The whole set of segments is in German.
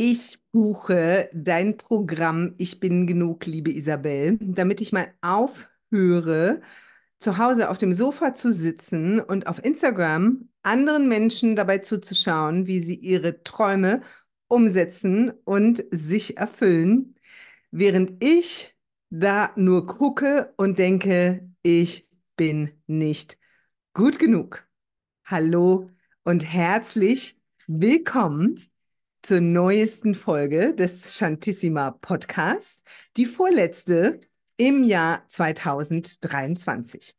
Ich buche dein Programm Ich bin genug, liebe Isabel, damit ich mal aufhöre, zu Hause auf dem Sofa zu sitzen und auf Instagram anderen Menschen dabei zuzuschauen, wie sie ihre Träume umsetzen und sich erfüllen, während ich da nur gucke und denke, ich bin nicht gut genug. Hallo und herzlich willkommen zur neuesten Folge des Shantissima Podcasts, die vorletzte im Jahr 2023.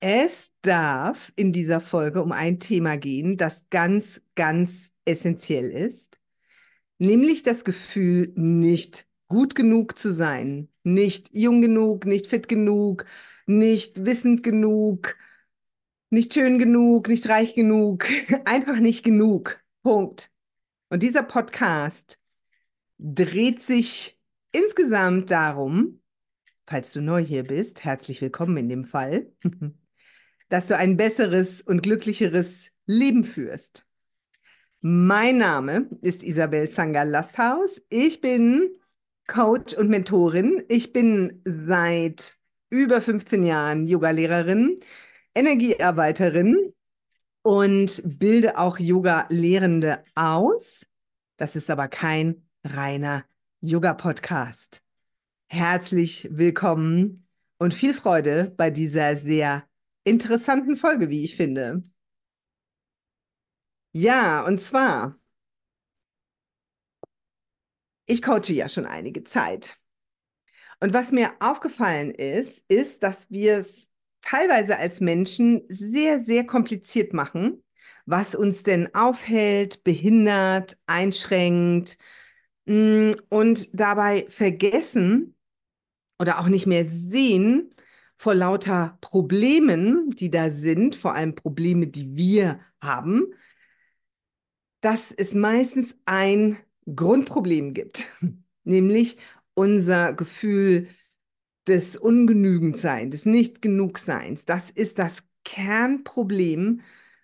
Es darf in dieser Folge um ein Thema gehen, das ganz, ganz essentiell ist, nämlich das Gefühl, nicht gut genug zu sein, nicht jung genug, nicht fit genug, nicht wissend genug, nicht schön genug, nicht reich genug, einfach nicht genug. Punkt. Und dieser Podcast dreht sich insgesamt darum, falls du neu hier bist, herzlich willkommen in dem Fall, dass du ein besseres und glücklicheres Leben führst. Mein Name ist Isabel Zanger Lasthaus. Ich bin Coach und Mentorin. Ich bin seit über 15 Jahren Yogalehrerin, Energiearbeiterin und bilde auch Yoga-Lehrende aus. Das ist aber kein reiner Yoga-Podcast. Herzlich willkommen und viel Freude bei dieser sehr interessanten Folge, wie ich finde. Ja, und zwar, ich coache ja schon einige Zeit. Und was mir aufgefallen ist, ist, dass wir es teilweise als Menschen sehr, sehr kompliziert machen, was uns denn aufhält, behindert, einschränkt mm, und dabei vergessen oder auch nicht mehr sehen vor lauter Problemen, die da sind, vor allem Probleme, die wir haben, dass es meistens ein Grundproblem gibt, nämlich unser Gefühl des Ungenügendseins, des Nicht-Genugseins. Das ist das Kernproblem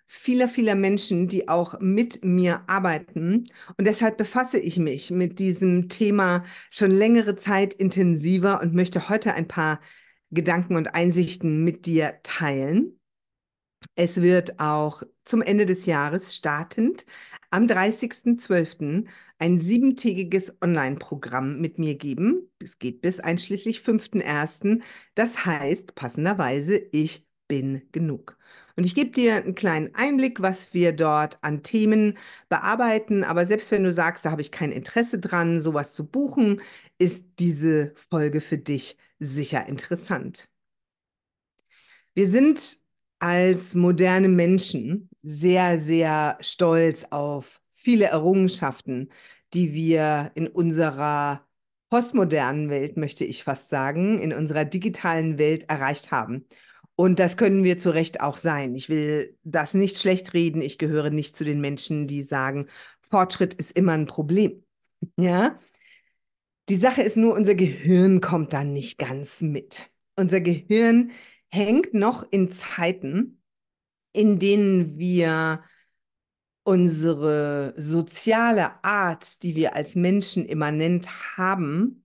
vieler, vieler Menschen, die auch mit mir arbeiten. Und deshalb befasse ich mich mit diesem Thema schon längere Zeit intensiver und möchte heute ein paar Gedanken und Einsichten mit dir teilen. Es wird auch zum Ende des Jahres startend am 30.12 ein siebentägiges Online-Programm mit mir geben. Es geht bis einschließlich 5.1. Das heißt passenderweise, ich bin genug. Und ich gebe dir einen kleinen Einblick, was wir dort an Themen bearbeiten. Aber selbst wenn du sagst, da habe ich kein Interesse dran, sowas zu buchen, ist diese Folge für dich sicher interessant. Wir sind als moderne Menschen sehr, sehr stolz auf viele Errungenschaften, die wir in unserer postmodernen Welt, möchte ich fast sagen, in unserer digitalen Welt erreicht haben. Und das können wir zu Recht auch sein. Ich will das nicht schlecht reden. Ich gehöre nicht zu den Menschen, die sagen, Fortschritt ist immer ein Problem. Ja? Die Sache ist nur, unser Gehirn kommt da nicht ganz mit. Unser Gehirn hängt noch in Zeiten, in denen wir unsere soziale Art, die wir als Menschen immanent haben,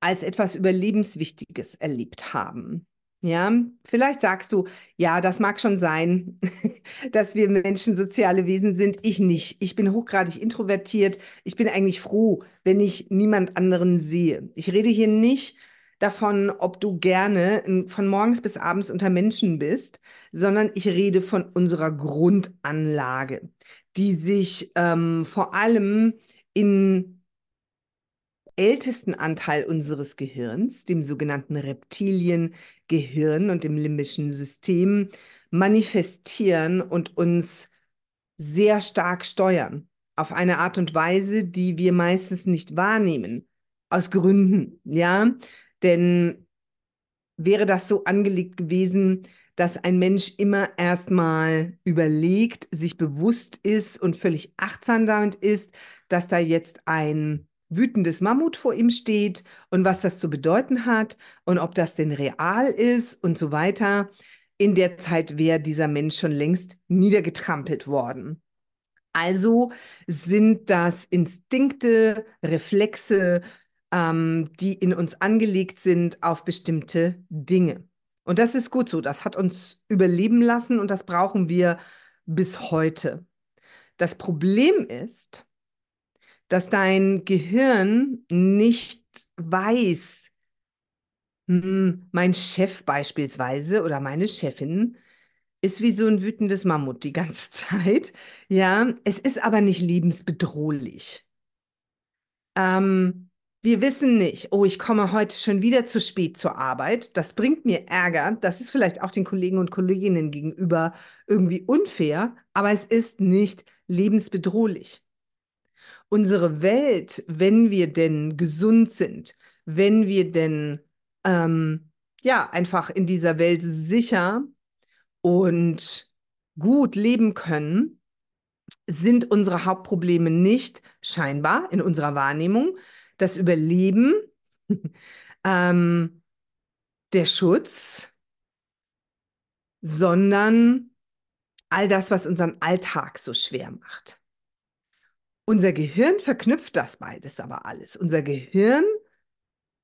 als etwas Überlebenswichtiges erlebt haben. Ja, vielleicht sagst du, ja, das mag schon sein, dass wir Menschen soziale Wesen sind. Ich nicht. Ich bin hochgradig introvertiert. Ich bin eigentlich froh, wenn ich niemand anderen sehe. Ich rede hier nicht davon, ob du gerne von morgens bis abends unter Menschen bist, sondern ich rede von unserer Grundanlage, die sich ähm, vor allem im ältesten Anteil unseres Gehirns, dem sogenannten Reptiliengehirn und dem limbischen System, manifestieren und uns sehr stark steuern. Auf eine Art und Weise, die wir meistens nicht wahrnehmen. Aus Gründen, ja. Denn wäre das so angelegt gewesen, dass ein Mensch immer erstmal überlegt, sich bewusst ist und völlig achtsam damit ist, dass da jetzt ein wütendes Mammut vor ihm steht und was das zu bedeuten hat und ob das denn real ist und so weiter. In der Zeit wäre dieser Mensch schon längst niedergetrampelt worden. Also sind das Instinkte, Reflexe, ähm, die in uns angelegt sind auf bestimmte Dinge. Und das ist gut so. Das hat uns überleben lassen und das brauchen wir bis heute. Das Problem ist, dass dein Gehirn nicht weiß, hm, mein Chef beispielsweise oder meine Chefin ist wie so ein wütendes Mammut die ganze Zeit. Ja, es ist aber nicht lebensbedrohlich. Ähm, wir wissen nicht, oh, ich komme heute schon wieder zu spät zur Arbeit. Das bringt mir Ärger. Das ist vielleicht auch den Kollegen und Kolleginnen gegenüber irgendwie unfair, aber es ist nicht lebensbedrohlich. Unsere Welt, wenn wir denn gesund sind, wenn wir denn ähm, ja einfach in dieser Welt sicher und gut leben können, sind unsere Hauptprobleme nicht scheinbar in unserer Wahrnehmung das Überleben, ähm, der Schutz, sondern all das, was unseren Alltag so schwer macht. Unser Gehirn verknüpft das beides aber alles. Unser Gehirn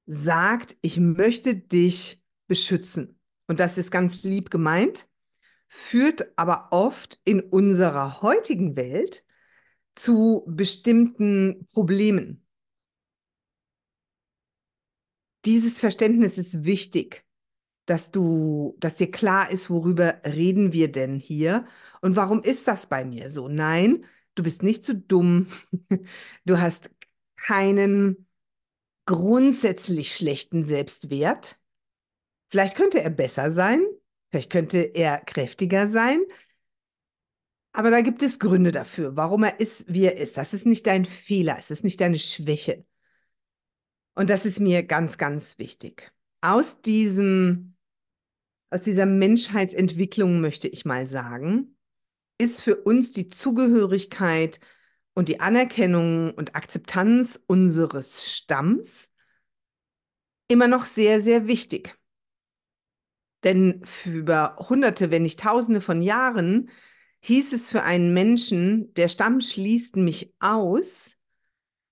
sagt, ich möchte dich beschützen. Und das ist ganz lieb gemeint führt aber oft in unserer heutigen Welt zu bestimmten Problemen. Dieses Verständnis ist wichtig, dass du, dass dir klar ist, worüber reden wir denn hier und warum ist das bei mir so? Nein, du bist nicht zu dumm. Du hast keinen grundsätzlich schlechten Selbstwert. Vielleicht könnte er besser sein, Vielleicht könnte er kräftiger sein. Aber da gibt es Gründe dafür, warum er ist, wie er ist. Das ist nicht dein Fehler, es ist nicht deine Schwäche. Und das ist mir ganz, ganz wichtig. Aus diesem, aus dieser Menschheitsentwicklung möchte ich mal sagen, ist für uns die Zugehörigkeit und die Anerkennung und Akzeptanz unseres Stamms immer noch sehr, sehr wichtig. Denn über Hunderte, wenn nicht Tausende von Jahren hieß es für einen Menschen, der Stamm schließt mich aus,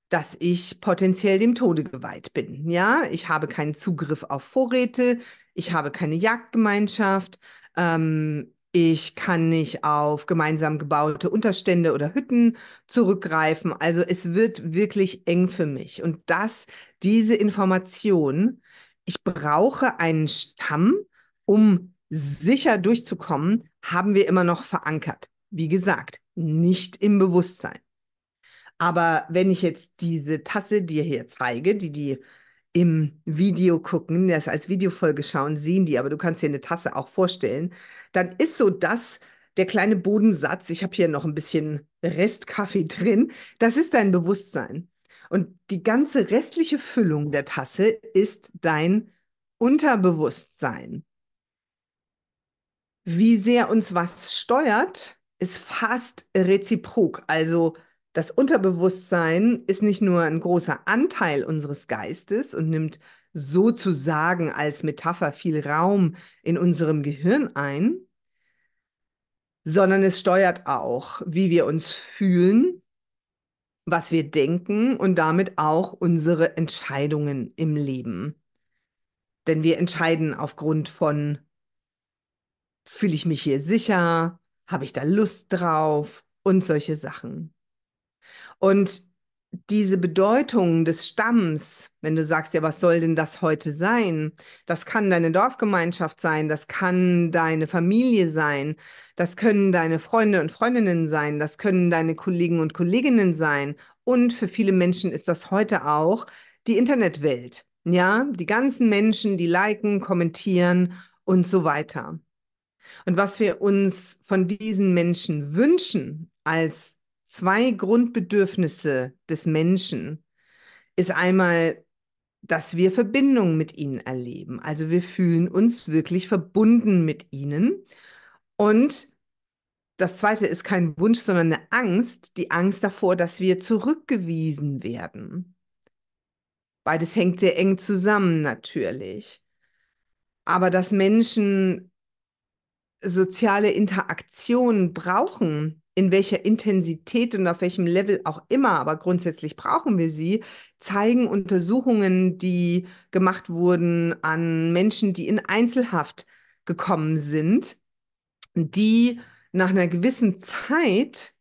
dass ich potenziell dem Tode geweiht bin. Ja, ich habe keinen Zugriff auf Vorräte, ich habe keine Jagdgemeinschaft, ähm, ich kann nicht auf gemeinsam gebaute Unterstände oder Hütten zurückgreifen. Also es wird wirklich eng für mich. Und das, diese Information, ich brauche einen Stamm, um sicher durchzukommen, haben wir immer noch verankert. Wie gesagt, nicht im Bewusstsein. Aber wenn ich jetzt diese Tasse dir hier zeige, die die im Video gucken, das als Videofolge schauen, sehen die, aber du kannst dir eine Tasse auch vorstellen, dann ist so das der kleine Bodensatz. Ich habe hier noch ein bisschen Restkaffee drin. Das ist dein Bewusstsein. Und die ganze restliche Füllung der Tasse ist dein Unterbewusstsein. Wie sehr uns was steuert, ist fast reziprok. Also das Unterbewusstsein ist nicht nur ein großer Anteil unseres Geistes und nimmt sozusagen als Metapher viel Raum in unserem Gehirn ein, sondern es steuert auch, wie wir uns fühlen, was wir denken und damit auch unsere Entscheidungen im Leben. Denn wir entscheiden aufgrund von Fühle ich mich hier sicher? Habe ich da Lust drauf? Und solche Sachen. Und diese Bedeutung des Stamms, wenn du sagst, ja, was soll denn das heute sein? Das kann deine Dorfgemeinschaft sein, das kann deine Familie sein, das können deine Freunde und Freundinnen sein, das können deine Kollegen und Kolleginnen sein. Und für viele Menschen ist das heute auch die Internetwelt. Ja, die ganzen Menschen, die liken, kommentieren und so weiter. Und was wir uns von diesen Menschen wünschen als zwei Grundbedürfnisse des Menschen, ist einmal, dass wir Verbindung mit ihnen erleben. Also wir fühlen uns wirklich verbunden mit ihnen. Und das zweite ist kein Wunsch, sondern eine Angst, die Angst davor, dass wir zurückgewiesen werden. Beides hängt sehr eng zusammen natürlich. Aber dass Menschen soziale Interaktion brauchen in welcher Intensität und auf welchem Level auch immer, aber grundsätzlich brauchen wir sie, zeigen Untersuchungen, die gemacht wurden an Menschen, die in Einzelhaft gekommen sind, die nach einer gewissen Zeit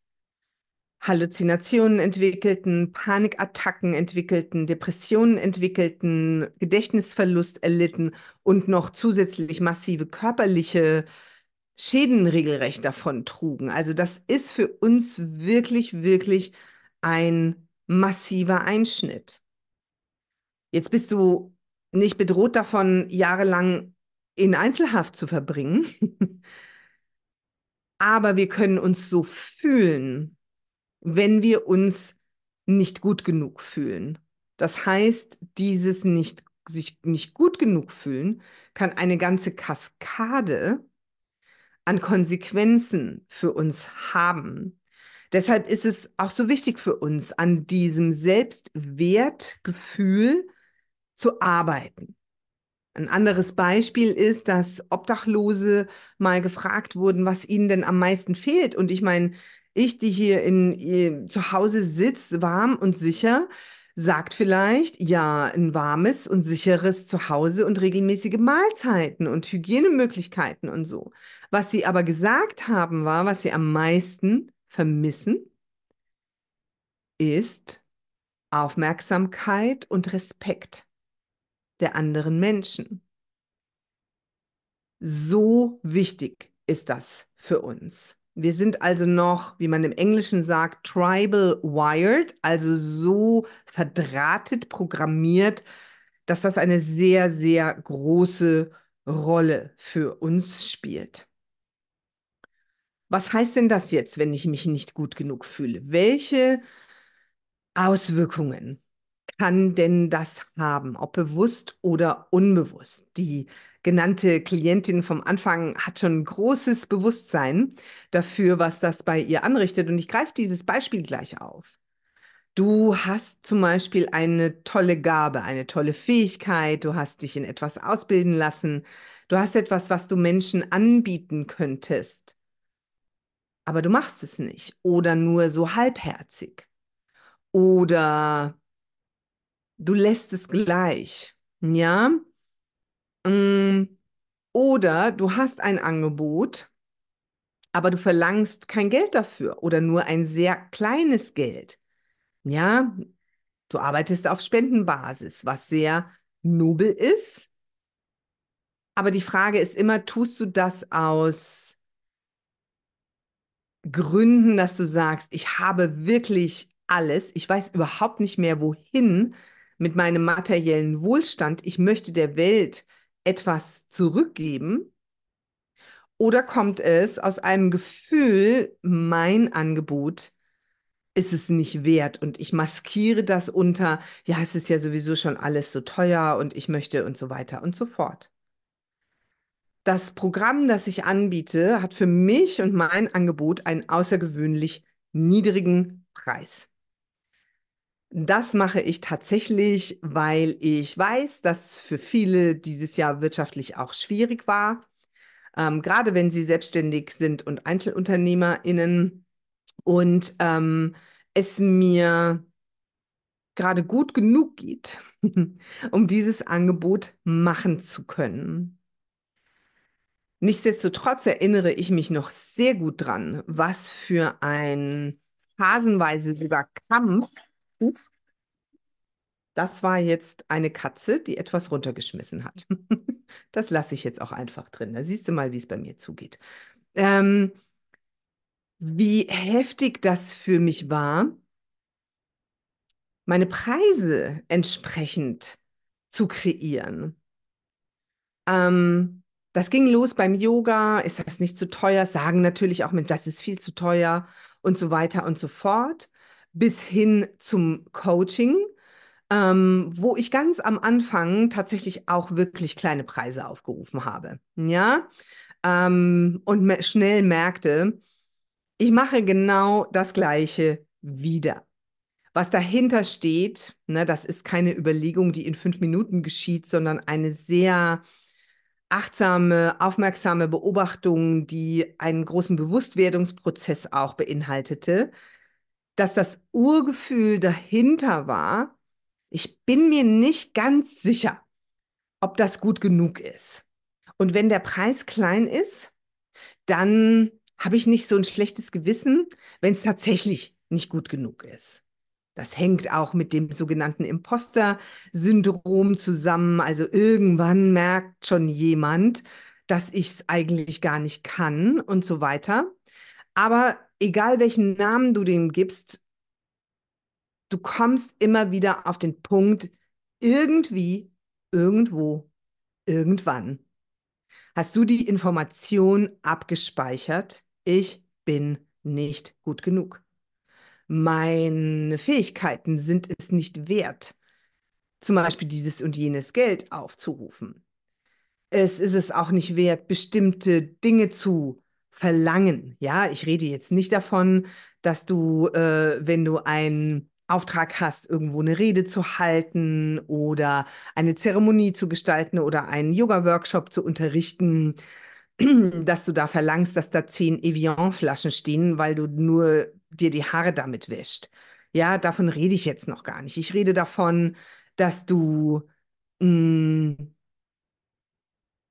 Halluzinationen entwickelten, Panikattacken entwickelten, Depressionen entwickelten, Gedächtnisverlust erlitten und noch zusätzlich massive körperliche Schäden regelrecht davon trugen. Also das ist für uns wirklich, wirklich ein massiver Einschnitt. Jetzt bist du nicht bedroht davon, jahrelang in Einzelhaft zu verbringen, aber wir können uns so fühlen, wenn wir uns nicht gut genug fühlen. Das heißt, dieses nicht, sich nicht gut genug fühlen kann eine ganze Kaskade an Konsequenzen für uns haben. Deshalb ist es auch so wichtig für uns, an diesem Selbstwertgefühl zu arbeiten. Ein anderes Beispiel ist, dass Obdachlose mal gefragt wurden, was ihnen denn am meisten fehlt. Und ich meine, ich, die hier in, zu Hause sitzt, warm und sicher, sagt vielleicht, ja, ein warmes und sicheres Zuhause und regelmäßige Mahlzeiten und Hygienemöglichkeiten und so. Was sie aber gesagt haben, war, was sie am meisten vermissen, ist Aufmerksamkeit und Respekt der anderen Menschen. So wichtig ist das für uns. Wir sind also noch, wie man im Englischen sagt, tribal wired, also so verdrahtet, programmiert, dass das eine sehr, sehr große Rolle für uns spielt. Was heißt denn das jetzt, wenn ich mich nicht gut genug fühle? Welche Auswirkungen kann denn das haben, ob bewusst oder unbewusst? Die genannte Klientin vom Anfang hat schon großes Bewusstsein dafür, was das bei ihr anrichtet. Und ich greife dieses Beispiel gleich auf. Du hast zum Beispiel eine tolle Gabe, eine tolle Fähigkeit, du hast dich in etwas ausbilden lassen, du hast etwas, was du Menschen anbieten könntest, aber du machst es nicht oder nur so halbherzig oder du lässt es gleich, ja? Mm, oder du hast ein Angebot, aber du verlangst kein Geld dafür oder nur ein sehr kleines Geld. Ja, du arbeitest auf Spendenbasis, was sehr nobel ist. Aber die Frage ist immer, tust du das aus Gründen, dass du sagst, ich habe wirklich alles, ich weiß überhaupt nicht mehr wohin mit meinem materiellen Wohlstand, ich möchte der Welt etwas zurückgeben? Oder kommt es aus einem Gefühl, mein Angebot ist es nicht wert und ich maskiere das unter, ja, es ist ja sowieso schon alles so teuer und ich möchte und so weiter und so fort. Das Programm, das ich anbiete, hat für mich und mein Angebot einen außergewöhnlich niedrigen Preis. Das mache ich tatsächlich, weil ich weiß, dass für viele dieses Jahr wirtschaftlich auch schwierig war. Ähm, gerade wenn sie selbstständig sind und EinzelunternehmerInnen und ähm, es mir gerade gut genug geht, um dieses Angebot machen zu können. Nichtsdestotrotz erinnere ich mich noch sehr gut dran, was für ein phasenweise sogar Kampf das war jetzt eine Katze, die etwas runtergeschmissen hat. Das lasse ich jetzt auch einfach drin. Da siehst du mal, wie es bei mir zugeht. Ähm, wie heftig das für mich war, meine Preise entsprechend zu kreieren. Ähm, das ging los beim Yoga. Ist das nicht zu teuer? Sagen natürlich auch, das ist viel zu teuer und so weiter und so fort bis hin zum Coaching, ähm, wo ich ganz am Anfang tatsächlich auch wirklich kleine Preise aufgerufen habe. Ja, ähm, und schnell merkte, ich mache genau das Gleiche wieder. Was dahinter steht, ne, das ist keine Überlegung, die in fünf Minuten geschieht, sondern eine sehr achtsame, aufmerksame Beobachtung, die einen großen Bewusstwerdungsprozess auch beinhaltete, dass das Urgefühl dahinter war, ich bin mir nicht ganz sicher, ob das gut genug ist. Und wenn der Preis klein ist, dann habe ich nicht so ein schlechtes Gewissen, wenn es tatsächlich nicht gut genug ist. Das hängt auch mit dem sogenannten Imposter-Syndrom zusammen. Also irgendwann merkt schon jemand, dass ich es eigentlich gar nicht kann und so weiter. Aber egal welchen Namen du dem gibst, du kommst immer wieder auf den Punkt, irgendwie, irgendwo, irgendwann. Hast du die Information abgespeichert? Ich bin nicht gut genug meine Fähigkeiten sind es nicht wert, zum Beispiel dieses und jenes Geld aufzurufen. Es ist es auch nicht wert, bestimmte Dinge zu verlangen. Ja, ich rede jetzt nicht davon, dass du, äh, wenn du einen Auftrag hast, irgendwo eine Rede zu halten oder eine Zeremonie zu gestalten oder einen Yoga-Workshop zu unterrichten, dass du da verlangst, dass da zehn Evian-Flaschen stehen, weil du nur dir die Haare damit wäscht. Ja, davon rede ich jetzt noch gar nicht. Ich rede davon, dass du mh, mm,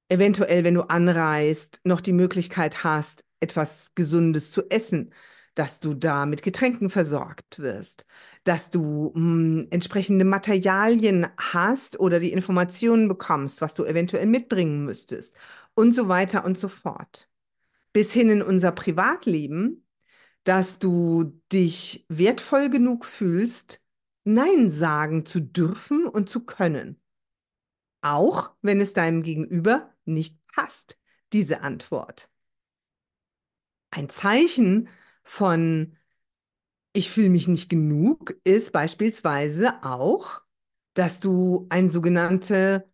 eventuell, wenn du anreist, noch die Möglichkeit hast, etwas Gesundes zu essen, dass du da mit Getränken versorgt wirst, dass du mh, mm, entsprechende Materialien hast oder die Informationen bekommst, was du eventuell mitbringen müsstest und so weiter und so fort. Bis hin in unser Privatleben, dass du dich wertvoll genug fühlst, Nein sagen zu dürfen und zu können. Auch wenn es deinem Gegenüber nicht passt, diese Antwort. Ein Zeichen von ich fühle mich nicht genug ist beispielsweise auch, dass du ein sogenannte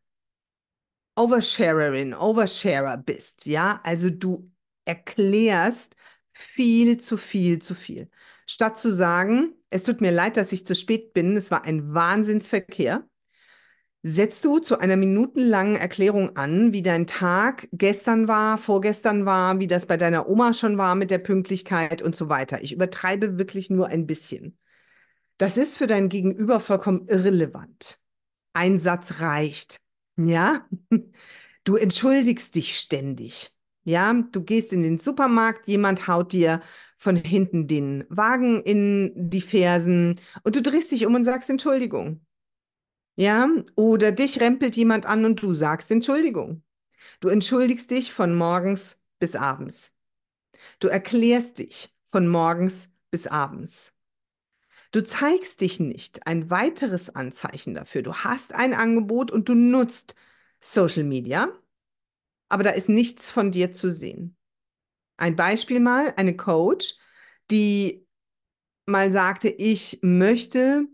Oversharerin, Oversharer bist, ja? Also du erklärst viel zu viel zu viel. Statt zu sagen, es tut mir leid, dass ich zu spät bin, es war ein Wahnsinnsverkehr, setzt du zu einer minutenlangen Erklärung an, wie dein Tag gestern war, vorgestern war, wie das bei deiner Oma schon war mit der Pünktlichkeit und so weiter. Ich übertreibe wirklich nur ein bisschen. Das ist für dein Gegenüber vollkommen irrelevant. Ein Satz reicht. Ja? Du entschuldigst dich ständig. Ja, du gehst in den Supermarkt, jemand haut dir von hinten den Wagen in die Fersen und du drehst dich um und sagst Entschuldigung. Ja, oder dich rempelt jemand an und du sagst Entschuldigung. Du entschuldigst dich von morgens bis abends. Du erklärst dich von morgens bis abends. Du zeigst dich nicht. Ein weiteres Anzeichen dafür. Du hast ein Angebot und du nutzt Social Media aber da ist nichts von dir zu sehen. Ein Beispiel mal, eine Coach, die mal sagte, ich möchte,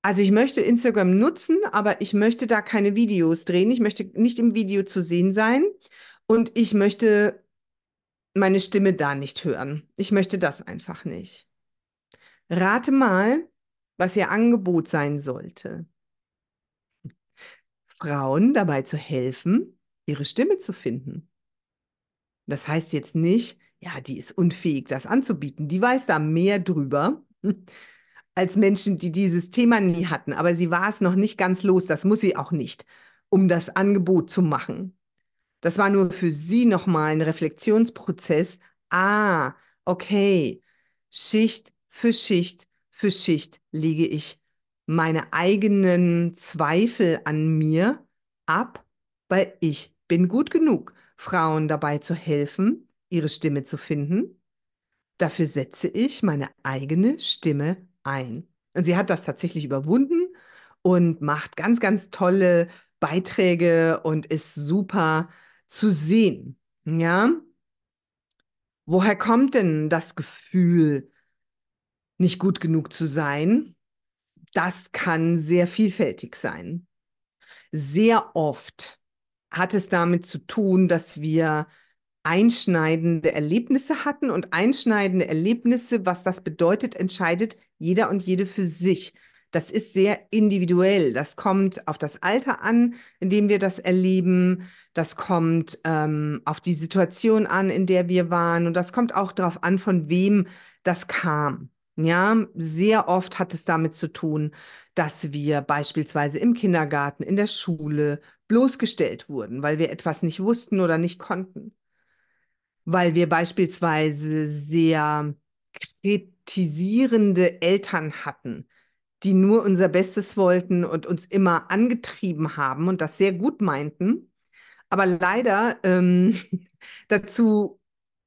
also ich möchte Instagram nutzen, aber ich möchte da keine Videos drehen. Ich möchte nicht im Video zu sehen sein und ich möchte meine Stimme da nicht hören. Ich möchte das einfach nicht. Rate mal, was ihr Angebot sein sollte. Frauen dabei zu helfen, ihre Stimme zu finden. Das heißt jetzt nicht, ja, die ist unfähig, das anzubieten. Die weiß da mehr drüber als Menschen, die dieses Thema nie hatten. Aber sie war es noch nicht ganz los. Das muss sie auch nicht, um das Angebot zu machen. Das war nur für sie nochmal ein Reflexionsprozess. Ah, okay. Schicht für Schicht für Schicht lege ich meine eigenen Zweifel an mir ab, weil ich bin gut genug, Frauen dabei zu helfen, ihre Stimme zu finden. Dafür setze ich meine eigene Stimme ein. Und sie hat das tatsächlich überwunden und macht ganz, ganz tolle Beiträge und ist super zu sehen. Ja? Woher kommt denn das Gefühl, nicht gut genug zu sein? Das kann sehr vielfältig sein. Sehr oft hat es damit zu tun, dass wir einschneidende Erlebnisse hatten und einschneidende Erlebnisse, was das bedeutet, entscheidet jeder und jede für sich. Das ist sehr individuell. Das kommt auf das Alter an, in dem wir das erleben. Das kommt ähm, auf die Situation an, in der wir waren. Und das kommt auch darauf an, von wem das kam. Ja, sehr oft hat es damit zu tun, dass wir beispielsweise im Kindergarten, in der Schule bloßgestellt wurden, weil wir etwas nicht wussten oder nicht konnten. Weil wir beispielsweise sehr kritisierende Eltern hatten, die nur unser Bestes wollten und uns immer angetrieben haben und das sehr gut meinten, aber leider ähm, dazu,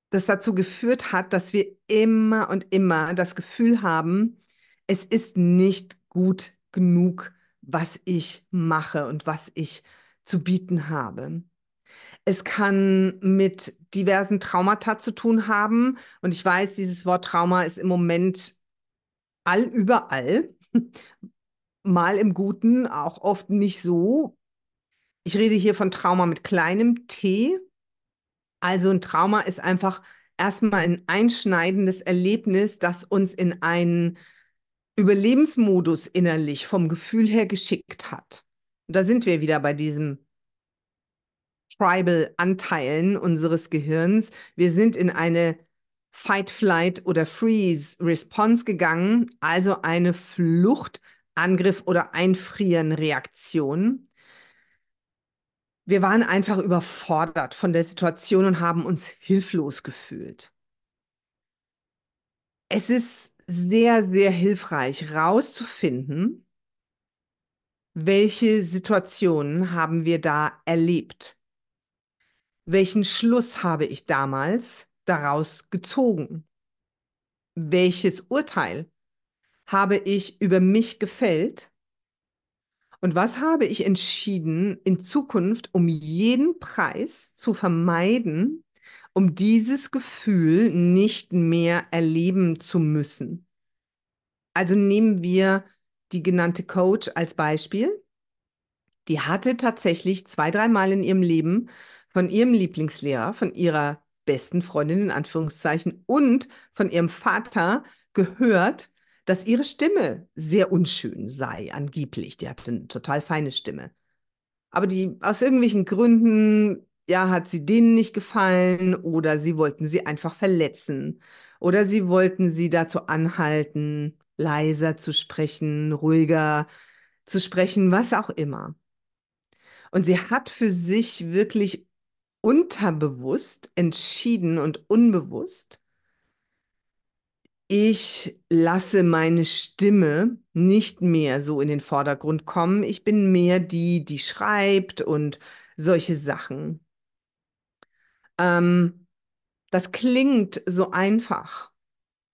das dazu geführt hat, dass wir immer und immer das Gefühl haben, es ist nicht gut genug, was ich mache und was ich zu bieten habe. Es kann mit diversen Traumata zu tun haben. Und ich weiß, dieses Wort Trauma ist im Moment allüberall. Mal im Guten, auch oft nicht so. Ich rede hier von Trauma mit kleinem T. Also ein Trauma ist einfach erstmal ein einschneidendes Erlebnis, das uns in einen Überlebensmodus innerlich vom Gefühl her geschickt hat. Und da sind wir wieder bei diesem Tribal-Anteilen unseres Gehirns. Wir sind in eine Fight, Flight oder Freeze-Response gegangen, also eine Flucht, Angriff oder Einfrieren-Reaktion. Wir waren einfach überfordert von der Situation und haben uns hilflos gefühlt. Es ist sehr, sehr hilfreich, rauszufinden, welche Situationen haben wir da erlebt welchen Schluss habe ich damals daraus gezogen? Welches Urteil habe ich über mich gefällt? Und was habe ich entschieden, in Zukunft um jeden Preis zu vermeiden, um dieses Gefühl nicht mehr erleben zu müssen? Also nehmen wir die genannte Coach als Beispiel. Die hatte tatsächlich zwei, dreimal in ihrem Leben von ihrem Lieblingslehrer, von ihrer besten Freundin in Anführungszeichen und von ihrem Vater gehört, dass ihre Stimme sehr unschön sei, angeblich. Die hatte eine total feine Stimme. Aber die aus irgendwelchen Gründen, ja, hat sie denen nicht gefallen oder sie wollten sie einfach verletzen oder sie wollten sie dazu anhalten, leiser zu sprechen, ruhiger zu sprechen, was auch immer. Und sie hat für sich wirklich unterbewusst entschieden und unbewusst, ich lasse meine Stimme nicht mehr so in den Vordergrund kommen. Ich bin mehr die, die schreibt und solche Sachen. Ähm, das klingt so einfach.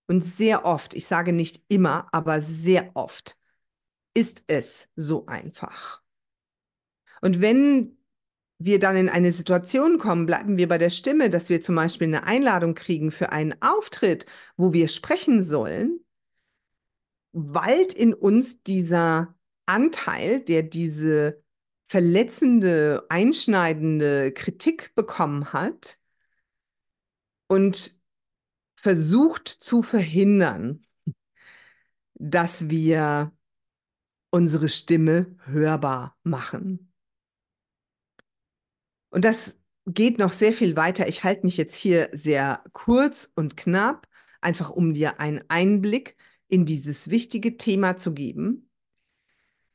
Und sehr oft, ich sage nicht immer, aber sehr oft ist es so einfach. Und wenn wir dann in eine Situation kommen, bleiben wir bei der Stimme, dass wir zum Beispiel eine Einladung kriegen für einen Auftritt, wo wir sprechen sollen, weilt in uns dieser Anteil, der diese verletzende, einschneidende Kritik bekommen hat und versucht zu verhindern, dass wir unsere Stimme hörbar machen. Und das geht noch sehr viel weiter. Ich halte mich jetzt hier sehr kurz und knapp, einfach um dir einen Einblick in dieses wichtige Thema zu geben.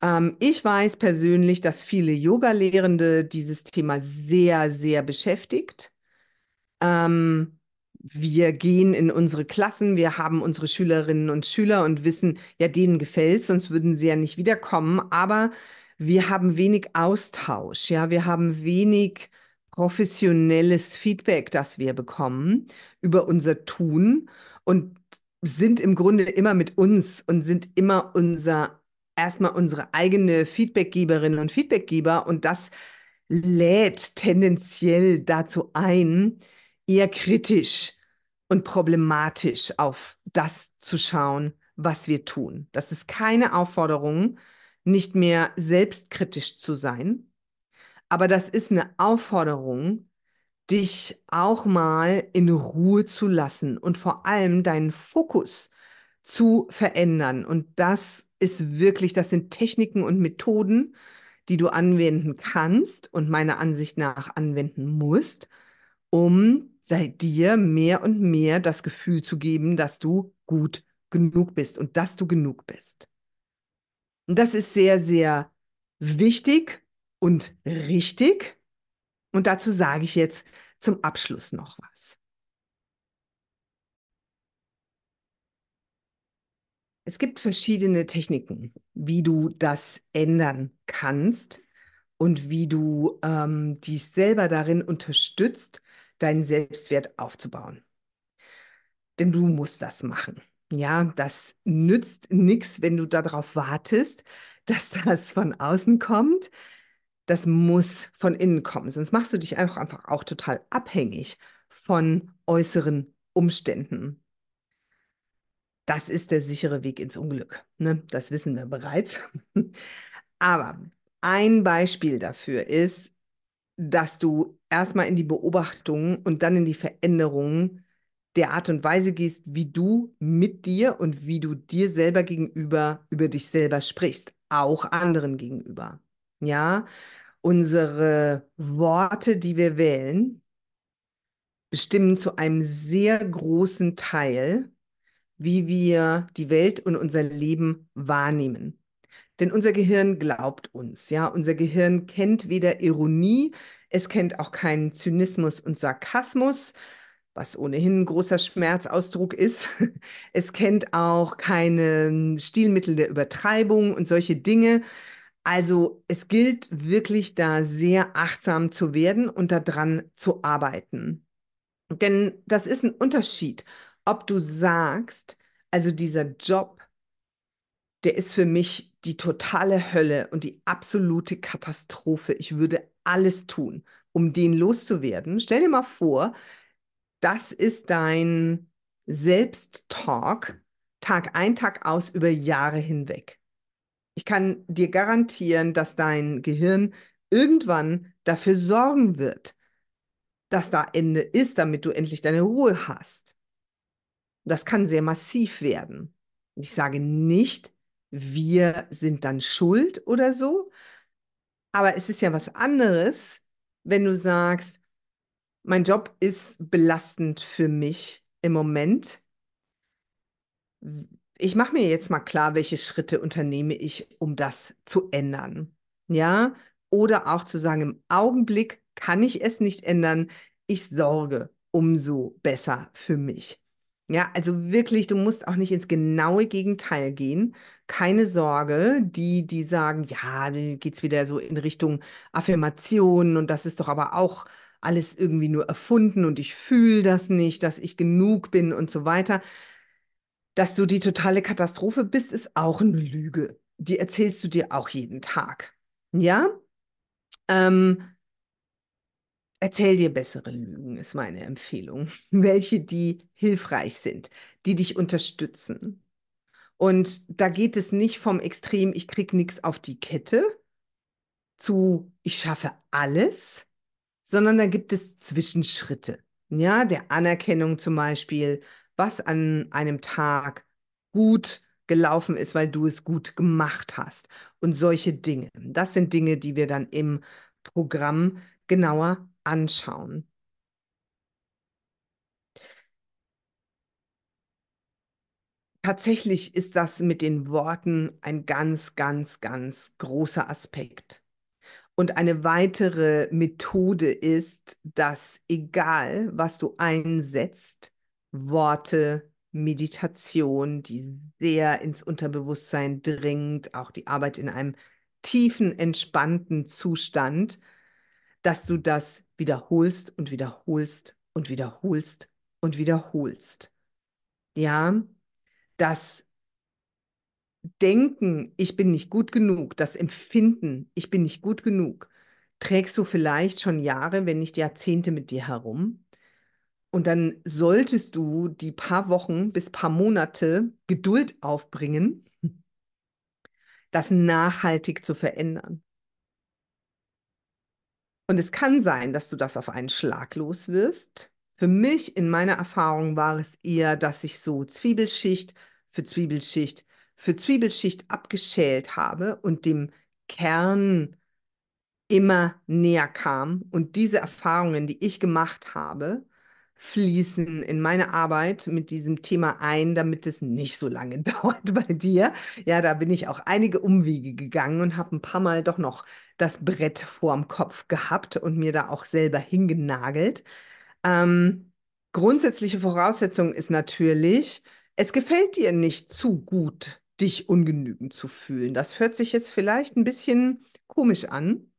Ähm, ich weiß persönlich, dass viele Yoga-Lehrende dieses Thema sehr, sehr beschäftigt. Ähm, wir gehen in unsere Klassen, wir haben unsere Schülerinnen und Schüler und wissen, ja, denen gefällt es, sonst würden sie ja nicht wiederkommen. Aber wir haben wenig Austausch, ja, wir haben wenig professionelles Feedback, das wir bekommen über unser Tun und sind im Grunde immer mit uns und sind immer unser erstmal unsere eigene Feedbackgeberin und Feedbackgeber und das lädt tendenziell dazu ein, eher kritisch und problematisch auf das zu schauen, was wir tun. Das ist keine Aufforderung, nicht mehr selbstkritisch zu sein. Aber das ist eine Aufforderung, dich auch mal in Ruhe zu lassen und vor allem deinen Fokus zu verändern. Und das ist wirklich, das sind Techniken und Methoden, die du anwenden kannst und meiner Ansicht nach anwenden musst, um dir mehr und mehr das Gefühl zu geben, dass du gut genug bist und dass du genug bist. Und das ist sehr, sehr wichtig und richtig. Und dazu sage ich jetzt zum Abschluss noch was. Es gibt verschiedene Techniken, wie du das ändern kannst und wie du ähm, dich selber darin unterstützt, deinen Selbstwert aufzubauen. Denn du musst das machen. Ja, das nützt nichts, wenn du darauf wartest, dass das von außen kommt. Das muss von innen kommen. Sonst machst du dich einfach, einfach auch total abhängig von äußeren Umständen. Das ist der sichere Weg ins Unglück. Ne? Das wissen wir bereits. Aber ein Beispiel dafür ist, dass du erstmal in die Beobachtung und dann in die Veränderung der Art und Weise gehst, wie du mit dir und wie du dir selber gegenüber über dich selber sprichst, auch anderen gegenüber. Ja, unsere Worte, die wir wählen, bestimmen zu einem sehr großen Teil, wie wir die Welt und unser Leben wahrnehmen. Denn unser Gehirn glaubt uns, ja, unser Gehirn kennt weder Ironie, es kennt auch keinen Zynismus und Sarkasmus, was ohnehin ein großer Schmerzausdruck ist. Es kennt auch keine Stilmittel der Übertreibung und solche Dinge. Also es gilt wirklich da sehr achtsam zu werden und daran zu arbeiten. Denn das ist ein Unterschied, ob du sagst, also dieser Job, der ist für mich die totale Hölle und die absolute Katastrophe. Ich würde alles tun, um den loszuwerden. Stell dir mal vor, das ist dein Selbsttalk, Tag ein, Tag aus, über Jahre hinweg. Ich kann dir garantieren, dass dein Gehirn irgendwann dafür sorgen wird, dass da Ende ist, damit du endlich deine Ruhe hast. Das kann sehr massiv werden. Ich sage nicht, wir sind dann schuld oder so, aber es ist ja was anderes, wenn du sagst, mein Job ist belastend für mich im Moment. Ich mache mir jetzt mal klar, welche Schritte unternehme ich, um das zu ändern. Ja, oder auch zu sagen, im Augenblick kann ich es nicht ändern. Ich sorge umso besser für mich. Ja, also wirklich, du musst auch nicht ins genaue Gegenteil gehen. Keine Sorge, die, die sagen, ja, geht es wieder so in Richtung Affirmation und das ist doch aber auch alles irgendwie nur erfunden und ich fühle das nicht, dass ich genug bin und so weiter. Dass du die totale Katastrophe bist, ist auch eine Lüge. Die erzählst du dir auch jeden Tag. Ja? Ähm, erzähl dir bessere Lügen, ist meine Empfehlung. Welche, die hilfreich sind, die dich unterstützen. Und da geht es nicht vom Extrem, ich krieg nichts auf die Kette, zu ich schaffe alles, sondern da gibt es Zwischenschritte. Ja, der Anerkennung zum Beispiel, was an einem Tag gut gelaufen ist, weil du es gut gemacht hast und solche Dinge. Das sind Dinge, die wir dann im Programm genauer anschauen. Tatsächlich ist das mit den Worten ein ganz, ganz, ganz großer Aspekt. Und eine weitere Methode ist, dass egal, was du einsetzt, Worte, Meditation, die sehr ins Unterbewusstsein dringt, auch die Arbeit in einem tiefen, entspannten Zustand, dass du das wiederholst und wiederholst und wiederholst und wiederholst. Ja, das Denken, ich bin nicht gut genug, das Empfinden, ich bin nicht gut genug, trägst du vielleicht schon Jahre, wenn nicht Jahrzehnte mit dir herum. Und dann solltest du die paar Wochen bis paar Monate Geduld aufbringen, das nachhaltig zu verändern. Und es kann sein, dass du das auf einen Schlag los wirst. Für mich, in meiner Erfahrung, war es eher, dass ich so Zwiebelschicht für Zwiebelschicht für Zwiebelschicht abgeschält habe und dem Kern immer näher kam. Und diese Erfahrungen, die ich gemacht habe, fließen in meine Arbeit mit diesem Thema ein, damit es nicht so lange dauert bei dir. Ja, da bin ich auch einige Umwege gegangen und habe ein paar Mal doch noch das Brett vorm Kopf gehabt und mir da auch selber hingenagelt. Ähm, grundsätzliche Voraussetzung ist natürlich, es gefällt dir nicht zu gut, dich ungenügend zu fühlen. Das hört sich jetzt vielleicht ein bisschen komisch an,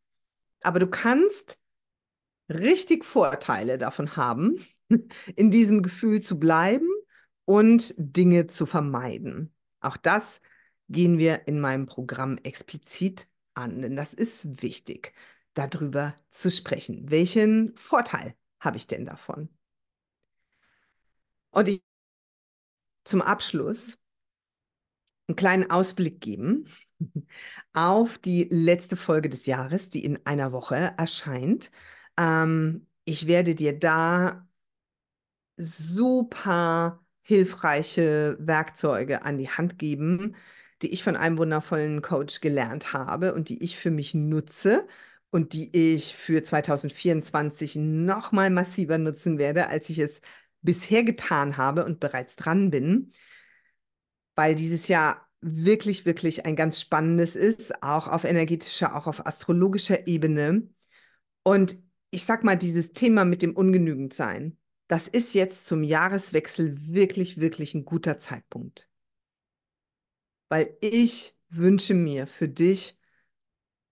aber du kannst richtig Vorteile davon haben, in diesem Gefühl zu bleiben und Dinge zu vermeiden. Auch das gehen wir in meinem Programm explizit an, denn das ist wichtig, darüber zu sprechen. Welchen Vorteil habe ich denn davon? Und ich zum Abschluss einen kleinen Ausblick geben auf die letzte Folge des Jahres, die in einer Woche erscheint. Ähm, ich werde dir da super hilfreiche Werkzeuge an die Hand geben, die ich von einem wundervollen Coach gelernt habe und die ich für mich nutze und die ich für 2024 noch mal massiver nutzen werde, als ich es bisher getan habe und bereits dran bin, weil dieses Jahr wirklich, wirklich ein ganz spannendes ist, auch auf energetischer, auch auf astrologischer Ebene. Und ich sag mal, dieses Thema mit dem Ungenügendsein, das ist jetzt zum Jahreswechsel wirklich, wirklich ein guter Zeitpunkt. Weil ich wünsche mir für dich,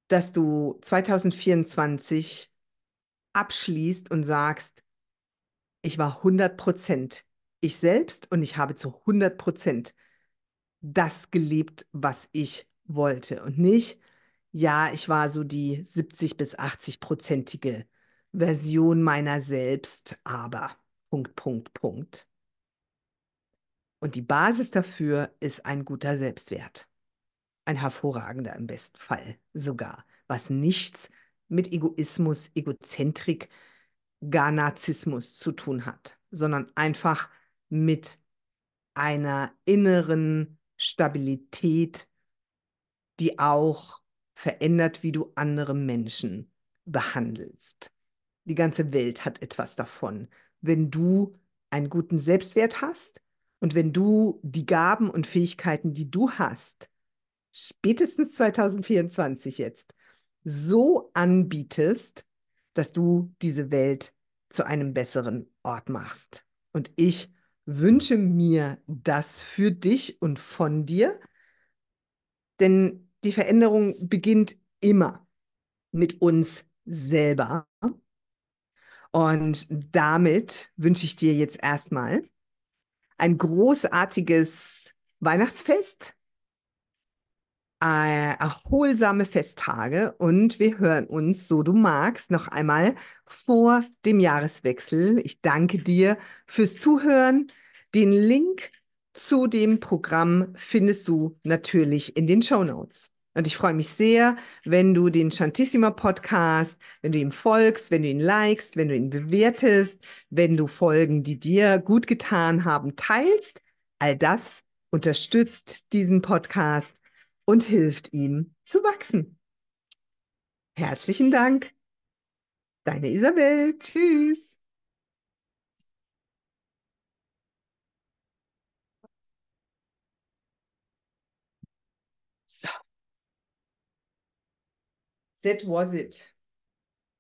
dass du 2024 abschließt und sagst, ich war 100 Prozent ich selbst und ich habe zu 100 Prozent das gelebt, was ich wollte und nicht, ja, ich war so die 70 bis 80 prozentige Version meiner selbst, aber Punkt, Punkt, Punkt. Und die Basis dafür ist ein guter Selbstwert. Ein hervorragender im besten Fall sogar, was nichts mit Egoismus, Egozentrik, gar Narzissmus zu tun hat, sondern einfach mit einer inneren Stabilität, die auch verändert, wie du andere Menschen behandelst. Die ganze Welt hat etwas davon, wenn du einen guten Selbstwert hast und wenn du die Gaben und Fähigkeiten, die du hast, spätestens 2024 jetzt, so anbietest, dass du diese Welt zu einem besseren Ort machst. Und ich wünsche mir das für dich und von dir, denn die Veränderung beginnt immer mit uns selber. Und damit wünsche ich dir jetzt erstmal ein großartiges Weihnachtsfest, äh, erholsame Festtage und wir hören uns, so du magst, noch einmal vor dem Jahreswechsel. Ich danke dir fürs Zuhören. Den Link zu dem Programm findest du natürlich in den Show Notes. Und ich freue mich sehr, wenn du den Chantissima Podcast, wenn du ihm folgst, wenn du ihn likest, wenn du ihn bewertest, wenn du Folgen, die dir gut getan haben, teilst. All das unterstützt diesen Podcast und hilft ihm zu wachsen. Herzlichen Dank. Deine Isabel. Tschüss. That was it.